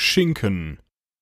Schinken.